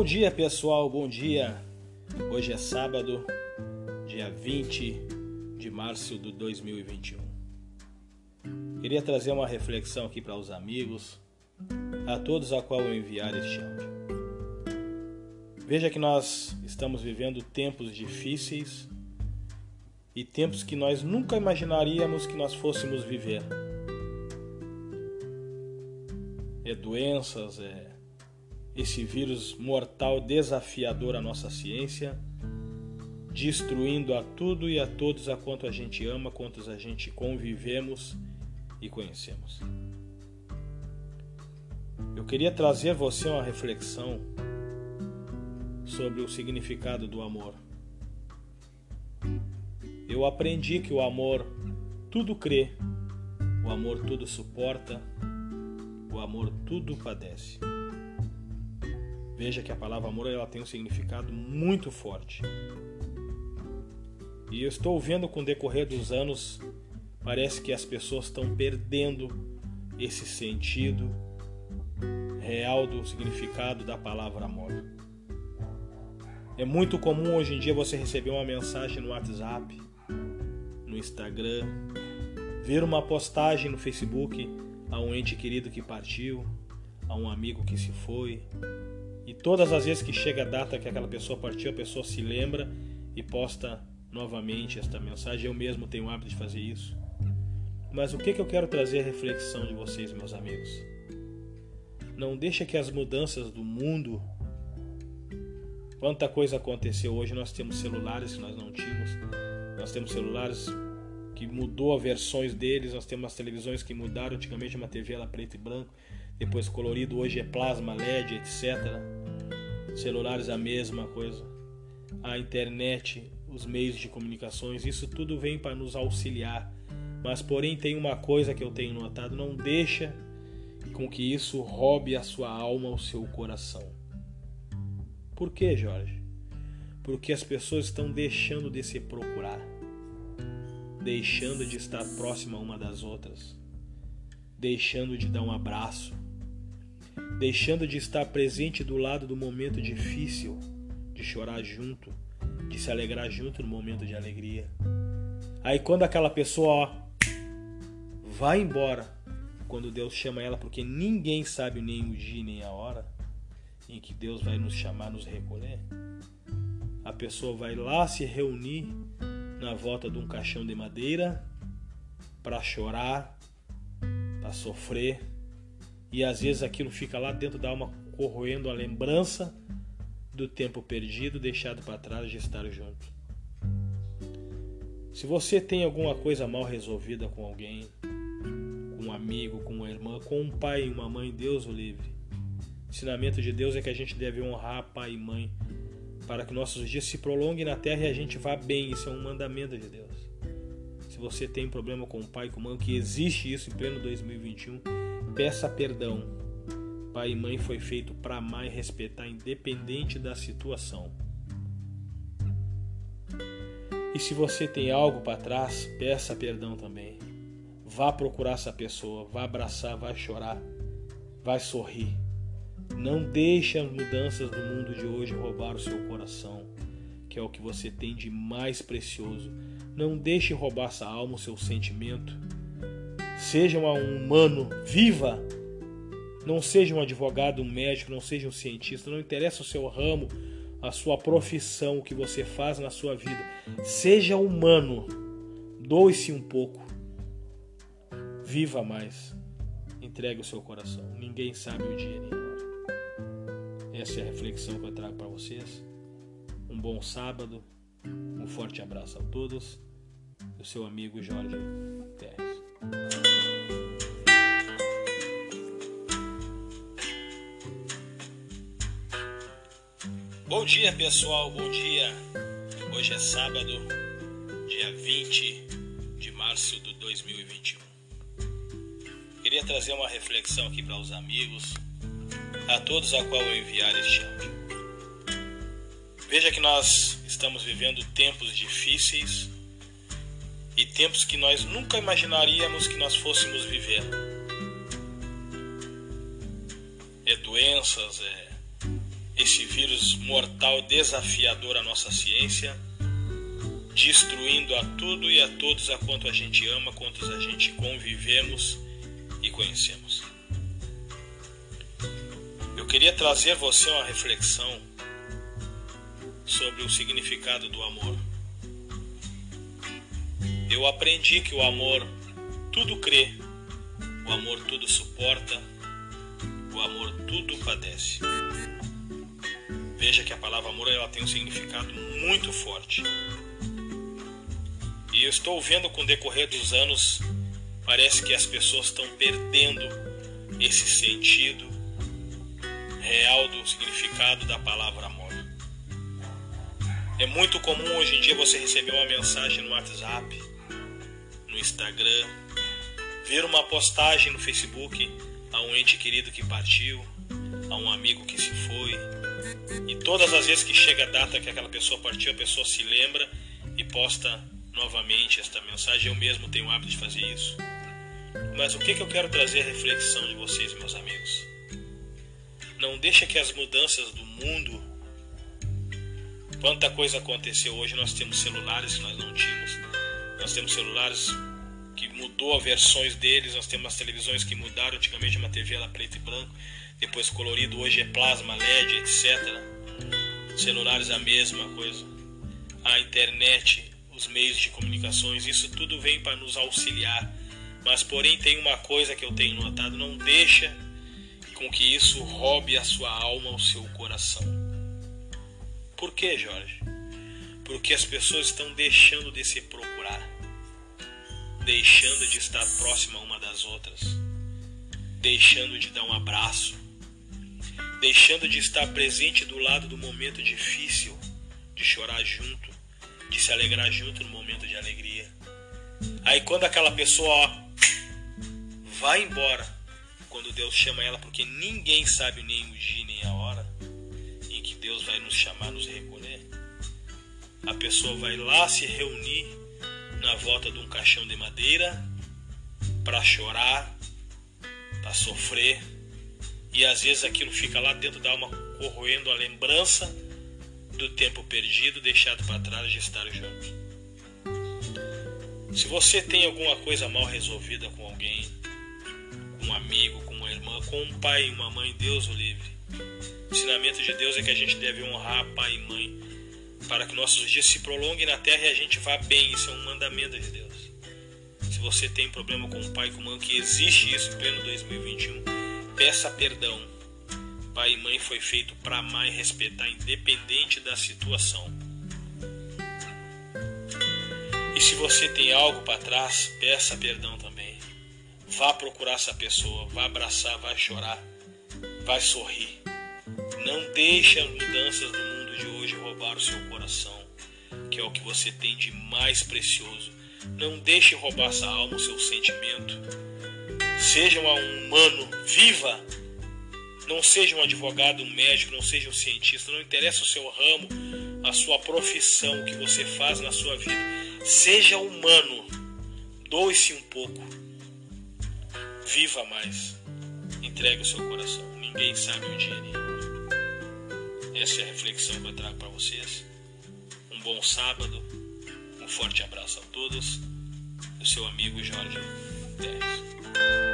Bom dia, pessoal, bom dia. Hoje é sábado, dia 20 de março de 2021. Queria trazer uma reflexão aqui para os amigos, a todos a qual eu enviar este áudio. Veja que nós estamos vivendo tempos difíceis e tempos que nós nunca imaginaríamos que nós fôssemos viver. É doenças, é esse vírus mortal desafiador à nossa ciência, destruindo a tudo e a todos a quanto a gente ama, quantos a gente convivemos e conhecemos. Eu queria trazer você uma reflexão sobre o significado do amor. Eu aprendi que o amor tudo crê, o amor tudo suporta, o amor tudo padece. Veja que a palavra amor ela tem um significado muito forte. E eu estou vendo com o decorrer dos anos, parece que as pessoas estão perdendo esse sentido real do significado da palavra amor. É muito comum hoje em dia você receber uma mensagem no WhatsApp, no Instagram, ver uma postagem no Facebook a um ente querido que partiu, a um amigo que se foi, e todas as vezes que chega a data que aquela pessoa partiu, a pessoa se lembra e posta novamente esta mensagem. Eu mesmo tenho o hábito de fazer isso. Mas o que, que eu quero trazer a reflexão de vocês, meus amigos? Não deixa que as mudanças do mundo. Quanta coisa aconteceu hoje, nós temos celulares que nós não tínhamos. Nós temos celulares que mudou as versões deles, nós temos as televisões que mudaram, antigamente uma TV era preto e branco, depois colorido, hoje é plasma, LED, etc celulares a mesma coisa, a internet, os meios de comunicações, isso tudo vem para nos auxiliar. Mas porém tem uma coisa que eu tenho notado, não deixa com que isso roube a sua alma, o seu coração. Por que, Jorge? Porque as pessoas estão deixando de se procurar, deixando de estar próxima uma das outras, deixando de dar um abraço, deixando de estar presente do lado do momento difícil, de chorar junto, de se alegrar junto no momento de alegria. Aí quando aquela pessoa ó, vai embora, quando Deus chama ela, porque ninguém sabe nem o dia nem a hora em que Deus vai nos chamar, nos recolher, a pessoa vai lá se reunir na volta de um caixão de madeira para chorar, para sofrer, e às vezes aquilo fica lá dentro da alma corroendo a lembrança do tempo perdido, deixado para trás de estar junto. Se você tem alguma coisa mal resolvida com alguém, com um amigo, com uma irmã, com um pai e uma mãe, Deus o livre. O ensinamento de Deus é que a gente deve honrar pai e mãe para que nossos dias se prolonguem na terra e a gente vá bem. Isso é um mandamento de Deus. Se você tem problema com o pai e com a mãe, que existe isso em pleno 2021, Peça perdão. Pai e mãe foi feito para amar e respeitar, independente da situação. E se você tem algo para trás, peça perdão também. Vá procurar essa pessoa, vá abraçar, vá chorar, vá sorrir. Não deixe as mudanças do mundo de hoje roubar o seu coração, que é o que você tem de mais precioso. Não deixe roubar essa alma, o seu sentimento Seja um humano, viva. Não seja um advogado, um médico, não seja um cientista, não interessa o seu ramo, a sua profissão, o que você faz na sua vida. Seja humano. Doe-se um pouco. Viva mais. Entregue o seu coração. Ninguém sabe o dia nem hora. Essa é a reflexão que eu trago para vocês. Um bom sábado. Um forte abraço a todos. O seu amigo Jorge Terres. Bom dia pessoal, bom dia. Hoje é sábado, dia 20 de março de 2021. Queria trazer uma reflexão aqui para os amigos, a todos a qual eu enviar este áudio. Veja que nós estamos vivendo tempos difíceis e tempos que nós nunca imaginaríamos que nós fôssemos viver. É doenças, é esse vírus mortal desafiador à nossa ciência, destruindo a tudo e a todos a quanto a gente ama, quantos a gente convivemos e conhecemos. Eu queria trazer você uma reflexão sobre o significado do amor. Eu aprendi que o amor tudo crê, o amor tudo suporta, o amor tudo padece. Veja que a palavra amor ela tem um significado muito forte. E eu estou vendo com o decorrer dos anos, parece que as pessoas estão perdendo esse sentido real do significado da palavra amor. É muito comum hoje em dia você receber uma mensagem no WhatsApp, no Instagram, ver uma postagem no Facebook a um ente querido que partiu, a um amigo que se foi. E todas as vezes que chega a data que aquela pessoa partiu, a pessoa se lembra e posta novamente esta mensagem. Eu mesmo tenho o hábito de fazer isso. Mas o que, que eu quero trazer a reflexão de vocês, meus amigos? Não deixa que as mudanças do mundo. Quanta coisa aconteceu hoje, nós temos celulares que nós não tínhamos. Nós temos celulares mudou as versões deles, nós temos as televisões que mudaram, antigamente uma TV era preto e branco, depois colorido, hoje é plasma, LED, etc. Celulares a mesma coisa. A internet, os meios de comunicações, isso tudo vem para nos auxiliar. Mas porém tem uma coisa que eu tenho notado, não deixa com que isso roube a sua alma, o seu coração. Por que, Jorge? Porque as pessoas estão deixando de se procurar deixando de estar próxima uma das outras, deixando de dar um abraço, deixando de estar presente do lado do momento difícil, de chorar junto, de se alegrar junto no momento de alegria. Aí quando aquela pessoa ó, vai embora, quando Deus chama ela, porque ninguém sabe nem o dia nem a hora em que Deus vai nos chamar, nos recolher, a pessoa vai lá se reunir na volta de um caixão de madeira para chorar, para sofrer, e às vezes aquilo fica lá dentro da alma corroendo a lembrança do tempo perdido, deixado para trás de estar junto. Se você tem alguma coisa mal resolvida com alguém, com um amigo, com uma irmã, com um pai e uma mãe, Deus o livre. O ensinamento de Deus é que a gente deve honrar pai e mãe para que nossos dias se prolonguem na terra e a gente vá bem. Isso é um mandamento de Deus. Se você tem problema com o pai e com a mãe, que existe isso em pleno 2021, peça perdão. Pai e mãe foi feito para amar e respeitar, independente da situação. E se você tem algo para trás, peça perdão também. Vá procurar essa pessoa, vá abraçar, vá chorar, vá sorrir. Não deixe as mudanças do de hoje roubar o seu coração, que é o que você tem de mais precioso. Não deixe roubar essa alma, o seu sentimento. Seja um humano, viva. Não seja um advogado, um médico, não seja um cientista, não interessa o seu ramo, a sua profissão, o que você faz na sua vida. Seja humano. Doe-se um pouco. Viva mais. Entregue o seu coração. Ninguém sabe o dia. Essa é a reflexão que eu trago para vocês. Um bom sábado, um forte abraço a todos. O seu amigo Jorge Pérez.